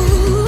you.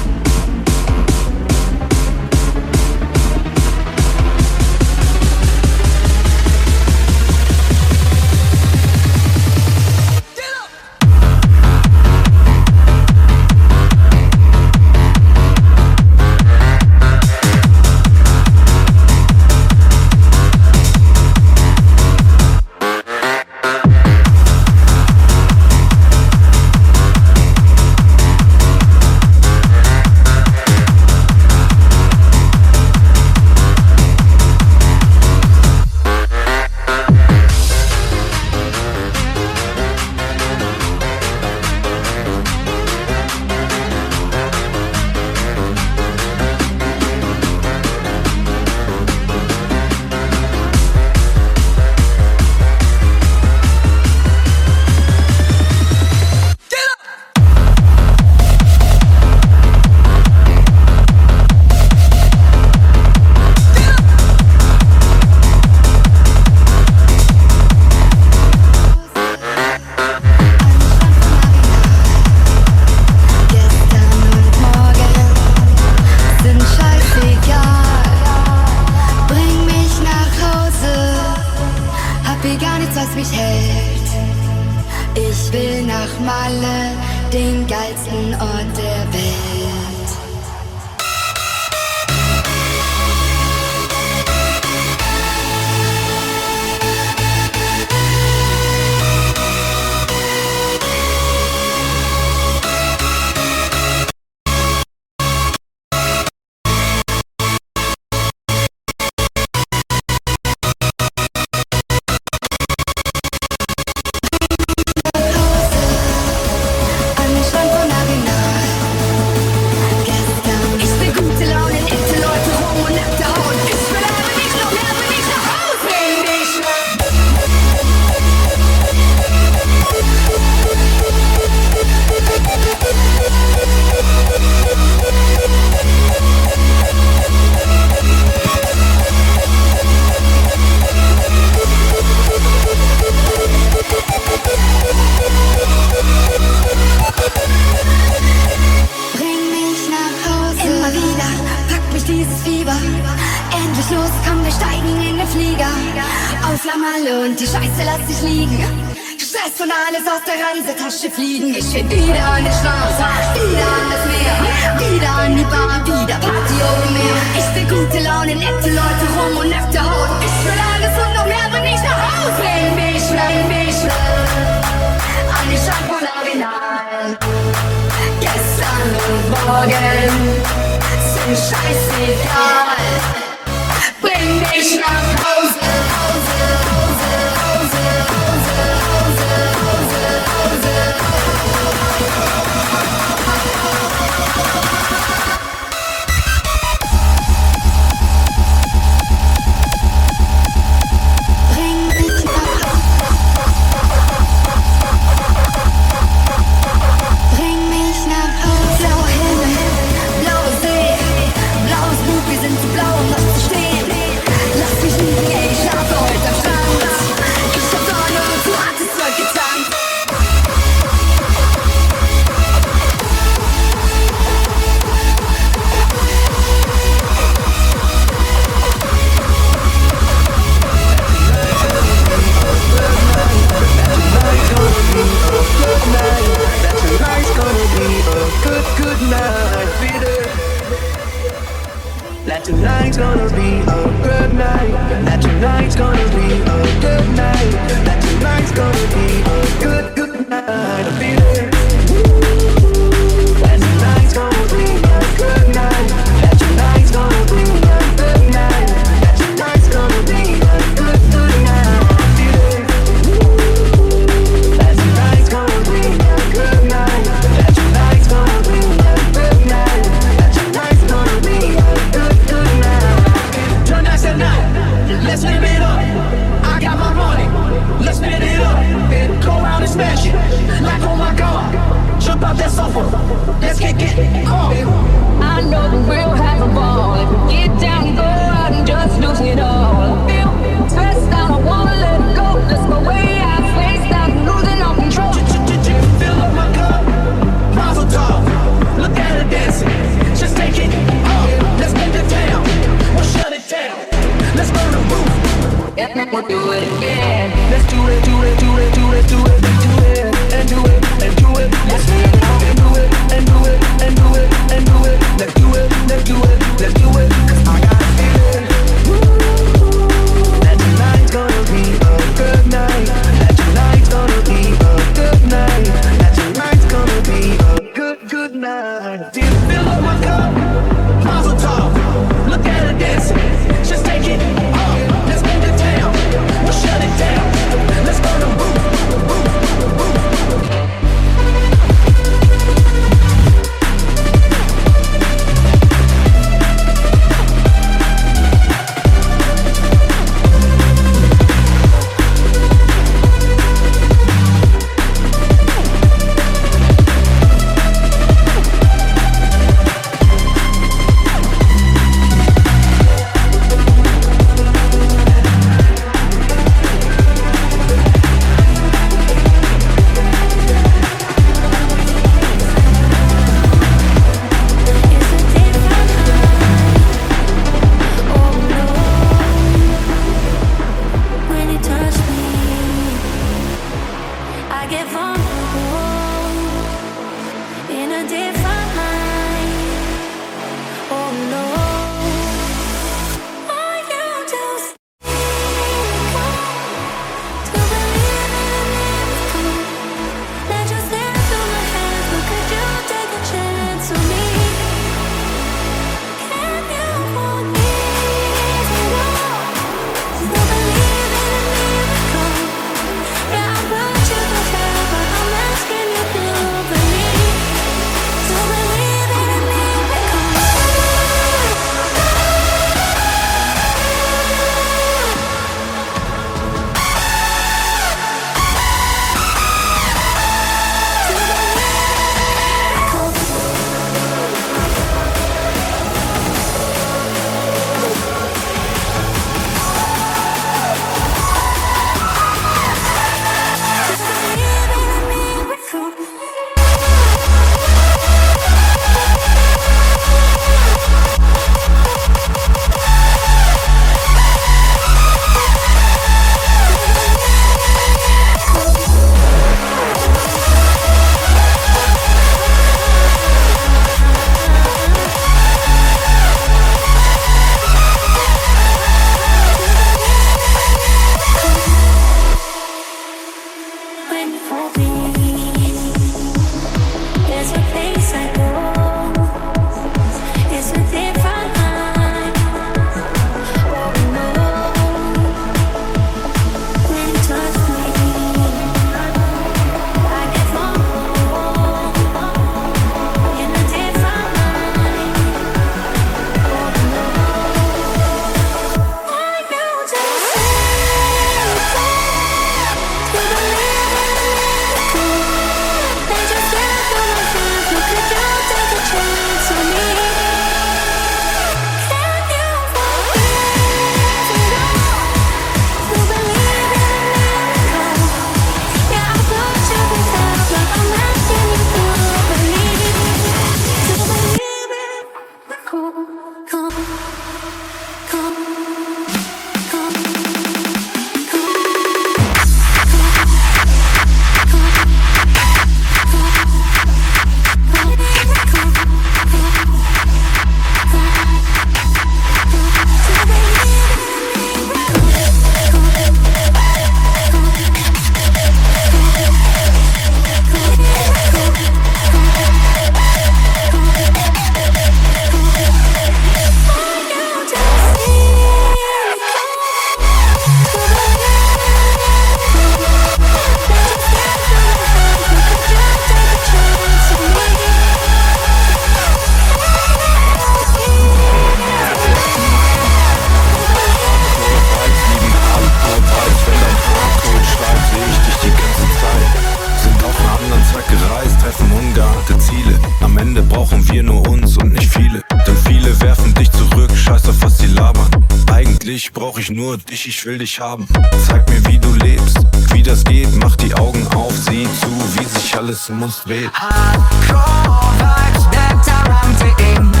Nur dich, ich will dich haben. Zeig mir, wie du lebst, wie das geht. Mach die Augen auf, sieh zu, wie sich alles um uns dreht. Hardcore vibes that are emptying.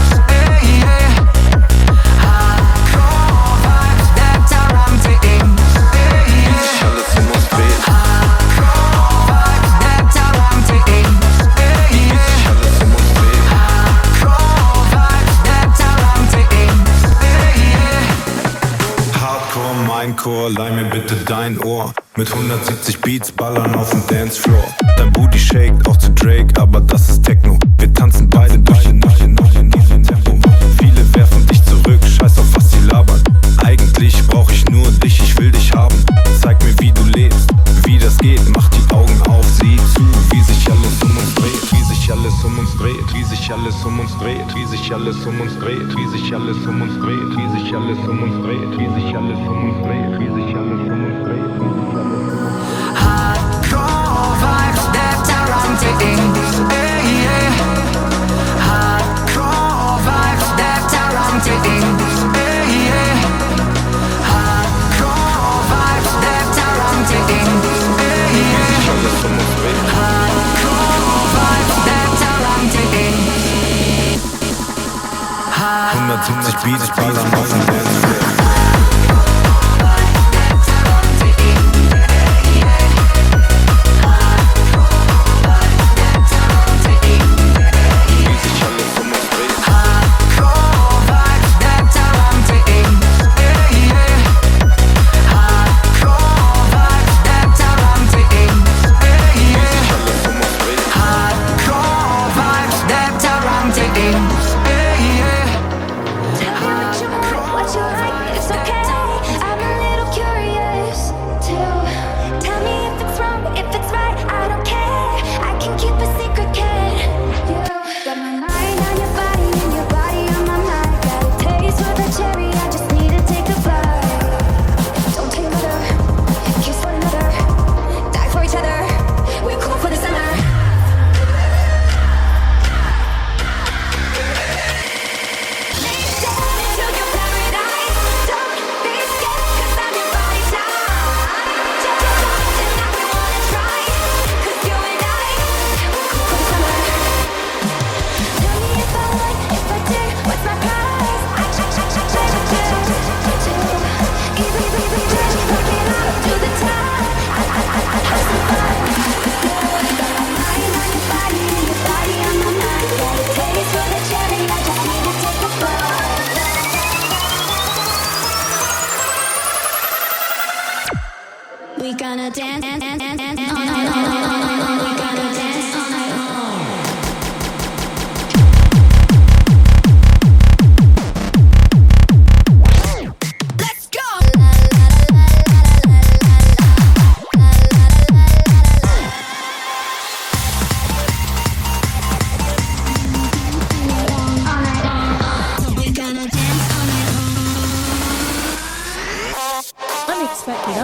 Bitte dein Ohr. Mit 170 Beats ballern auf dem Dancefloor. Dein Booty shakt auch zu Drake, aber das ist Techno. Wir tanzen beide durch die Nacht in diesem Tempo. Viele werfen dich zurück, scheiß auf was sie labern. Eigentlich brauch ich nur dich, ich will dich haben. Zeig mir, wie du lebst, wie das geht. Mach sich alles um uns dreht, wie sich alles um uns dreht, wie sich alles um uns dreht, wie sich alles um uns dreht, wie sich alles um uns dreht, wie sich alles um uns dreht, wie sich alles um uns dreht. Hardcore vibes that are emptying. Hey, yeah. Hardcore vibes that are emptying. Hey, 170 Beats ballern auf dem Dancefloor.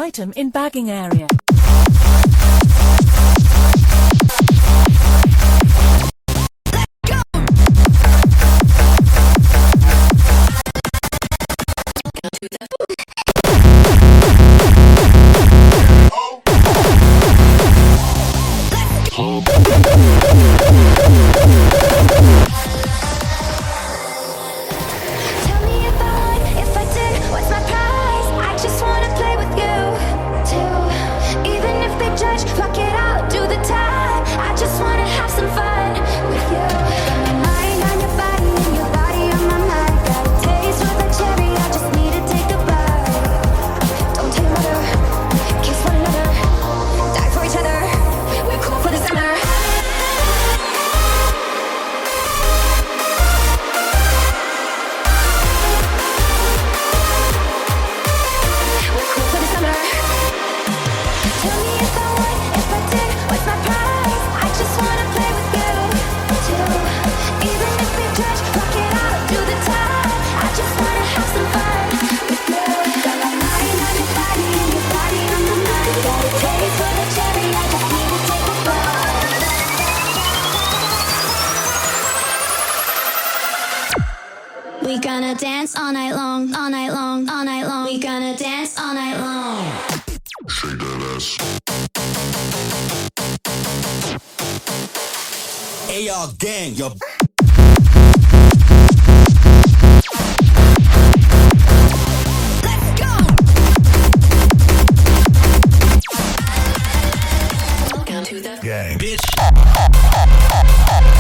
Item in bagging area. Fuck, fuck, fuck.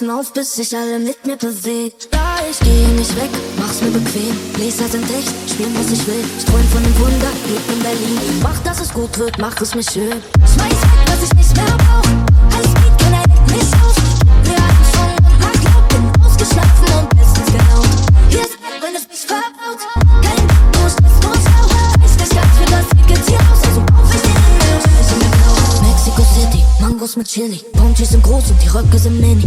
Herzen auf, bis sich alle mit mir bewegt. Da ich gehe nicht weg, mach's mir bequem. Gläser sind echt, spielen was ich will. Ich träum von dem Wunder, Glück in Berlin. Mach, dass es gut wird, mach es mir schön. Schmeiß weg, was ich nicht mehr brauch. Alles geht, kein Ende, nicht aus. Wir hatten schon nach Glaub, bin ausgeschlafen und bestens genau. Hier ist, weg, wenn es mich verbaut. Kein Dusch, nur sauer. Weiß nicht ganz, wie das Ticket hier aus. Also auf ich den Himmel. Mexico City, Mangos mit Chili. Ponchis sind groß und die Röcke sind mini.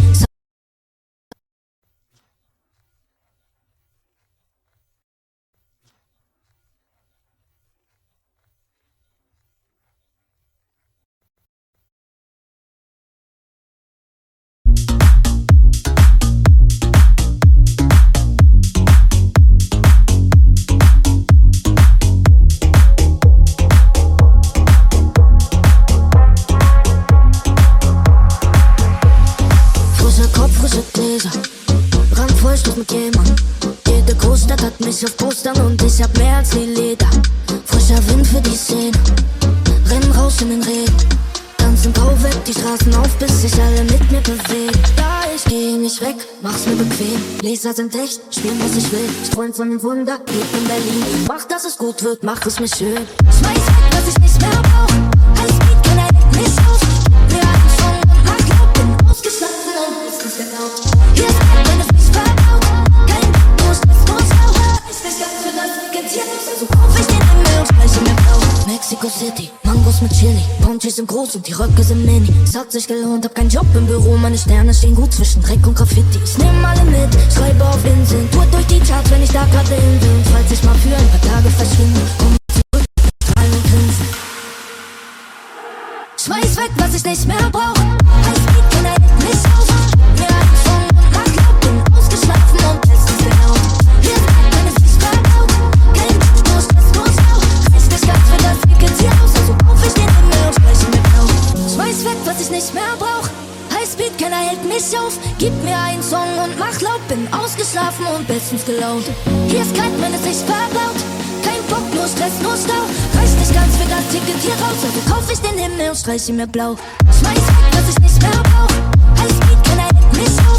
Leser sind echt, spielen was ich will. Träum von einem Wunder, leb in Berlin. Mach, dass es gut wird, mach es mir schön. Schmeiß weg, was ich nicht mehr brauch. Highspeed, keiner hält mich auf. Wir hatten Song und mach laut, bin ausgeschlafen und ist nicht erlaubt. Hier ist wenn es mich verbaut. Kein nur Stress, nur Stau. Ich bin ganz für das Ticket also kauf ich den Himmel und spreche mir blau. Mexico City, mit Chili. Bounties sind groß und die Röcke sind mini. Es hat sich gelohnt, hab keinen Job im Büro. Meine Sterne stehen gut zwischen Dreck und Graffiti. Ich nehm alle mit, schreibe auf Inseln. Tour durch die Charts, wenn ich da grad in bin. Falls ich mal für ein paar Tage verschwinde, komm zurück, strahlen und grinsen. Schmeiß weg, was ich nicht mehr brauch. Highspeed, keiner hält mich nicht mehr brauch. Highspeed, keiner hält mich auf. Gib mir einen Song und mach laut, bin ausgeschlafen und bestens gelaunt. Hier ist kalt, wenn es sich verbaut. Kein Bock, nur Stress, nur Stau. Reiß nicht ganz für das Ticket hier raus, also kauf ich den Himmel und streich ihn mir blau. Schmeiß weg, was ich nicht mehr brauch. Highspeed, keiner hält mich auf.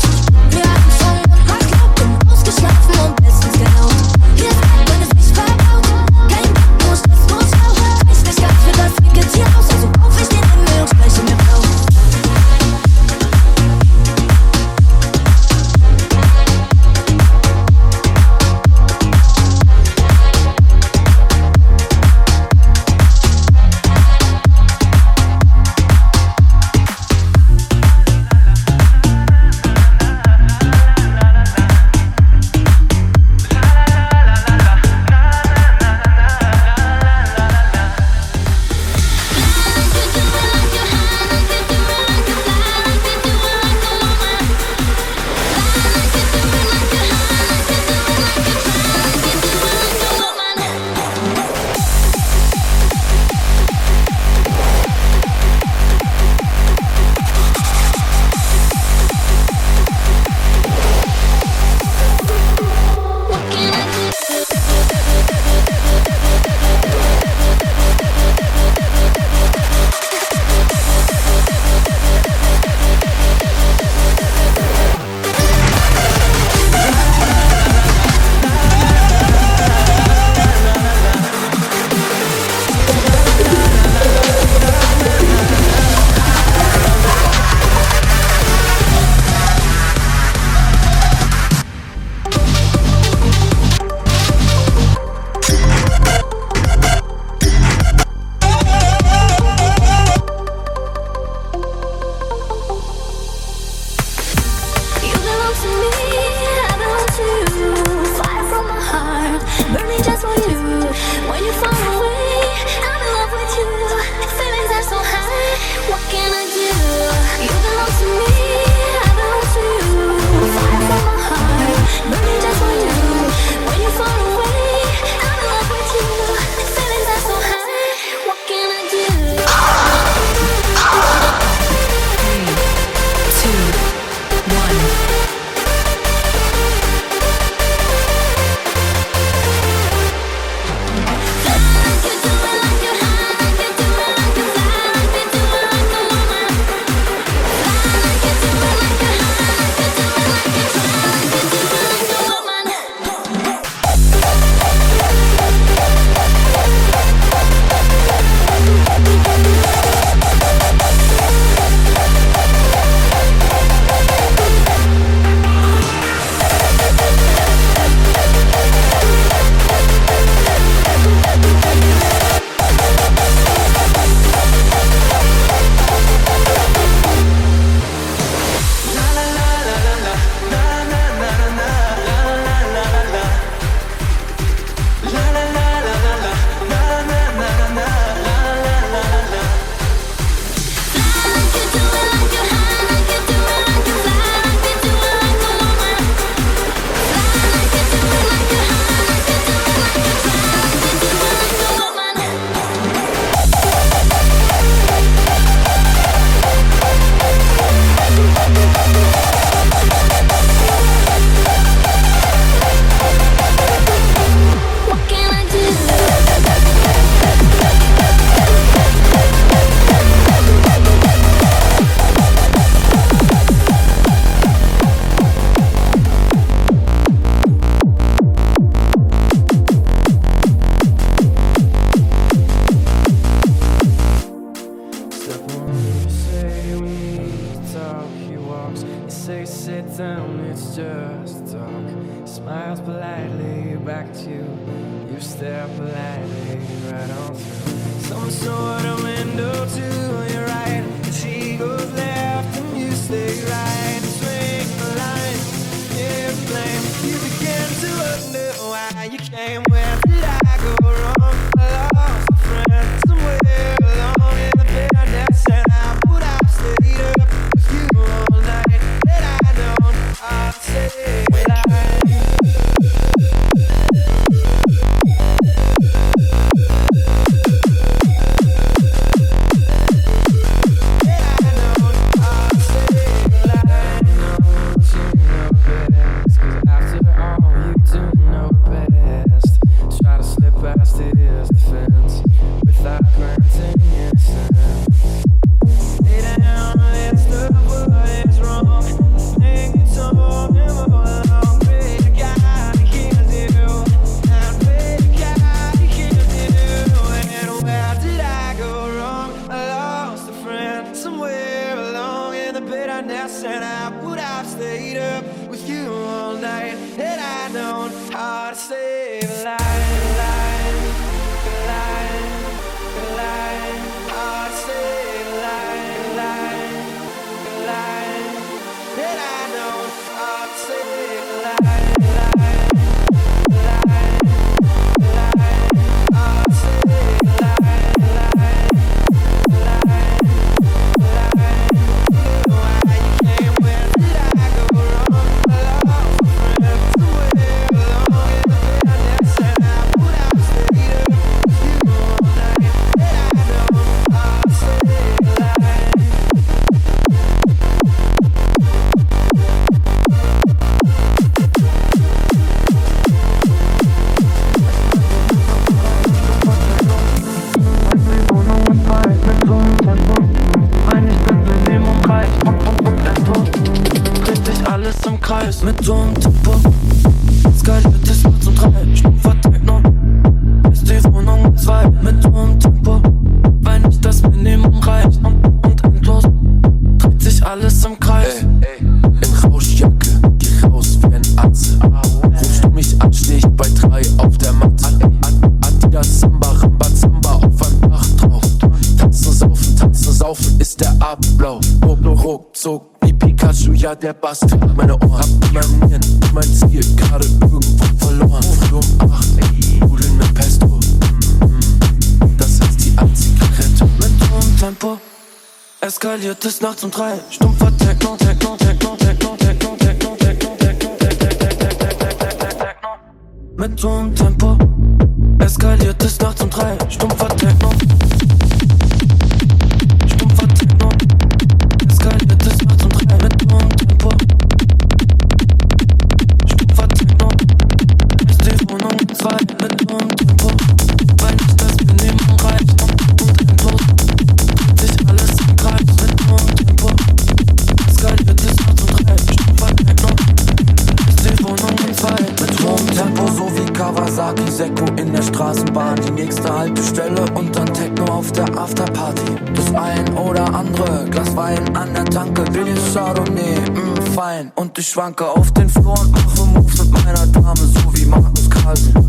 Ich schwanke auf den Floren, mache Moves mit meiner Dame, so wie Markus Carlsen.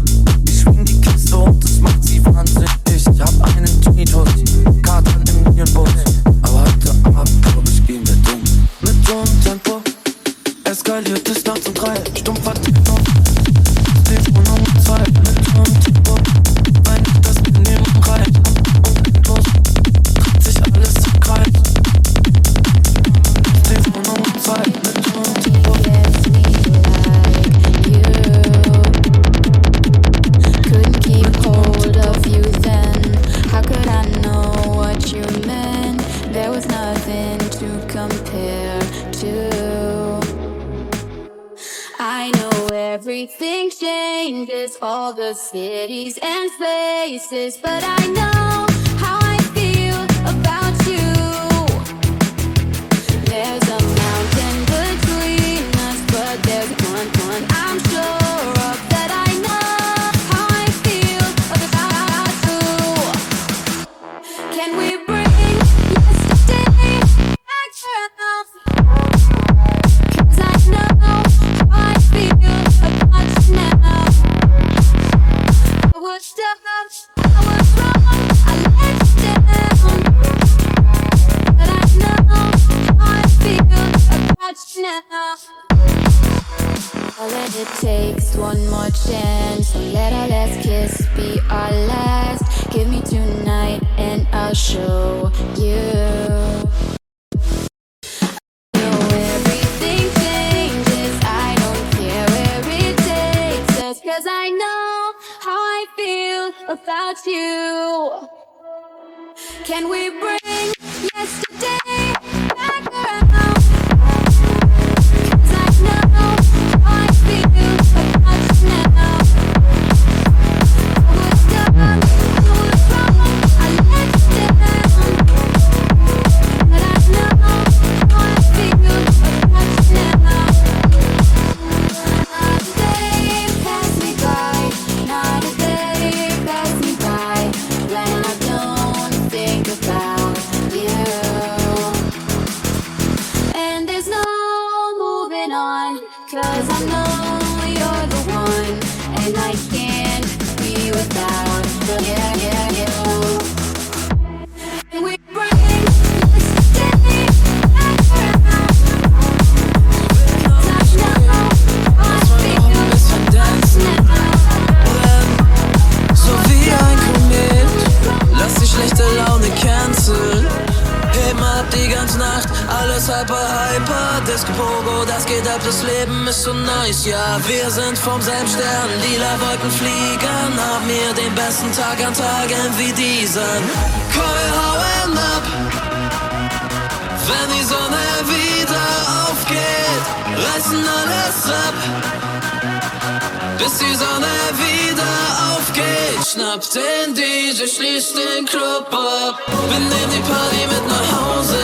places, but I Let our last kiss be our last. Give me tonight and I'll show you. I know how I feel about you. Can we bring yesterday vom selben Stern, lila Wolken fliegen. Haben wir den besten Tag an Tagen wie diesen. Wir hauen ab, wenn die Sonne wieder aufgeht. Reißen alles ab bis die Sonne wieder aufgeht. Schnappt den DJ, schließt den Club ab. Wir nehmen die Party mit nach Hause.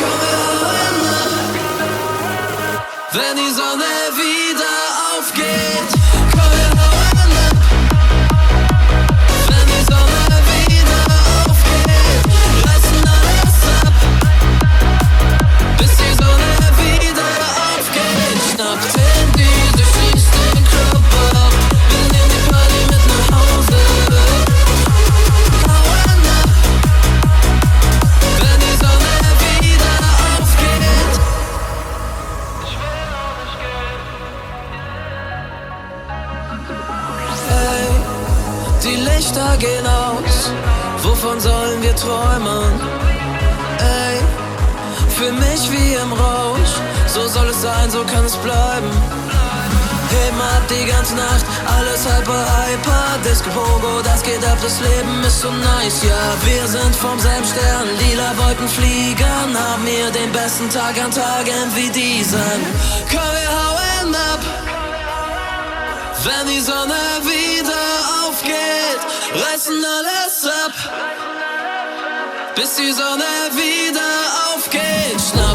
Wir hauen ab, wenn die Sonne wieder bleiben. Ab die ganze Nacht, alles hyper, hyper. Disco Pogo, das geht ab, das Leben ist so nice, ja. Wir sind vom selben Stern, lila Wolken fliegen. Haben wir den besten Tag an Tagen wie diesen. Komm, wir hauen ab, wenn die Sonne wieder aufgeht. Reißen alles ab, bis die Sonne wieder aufgeht. Schnappt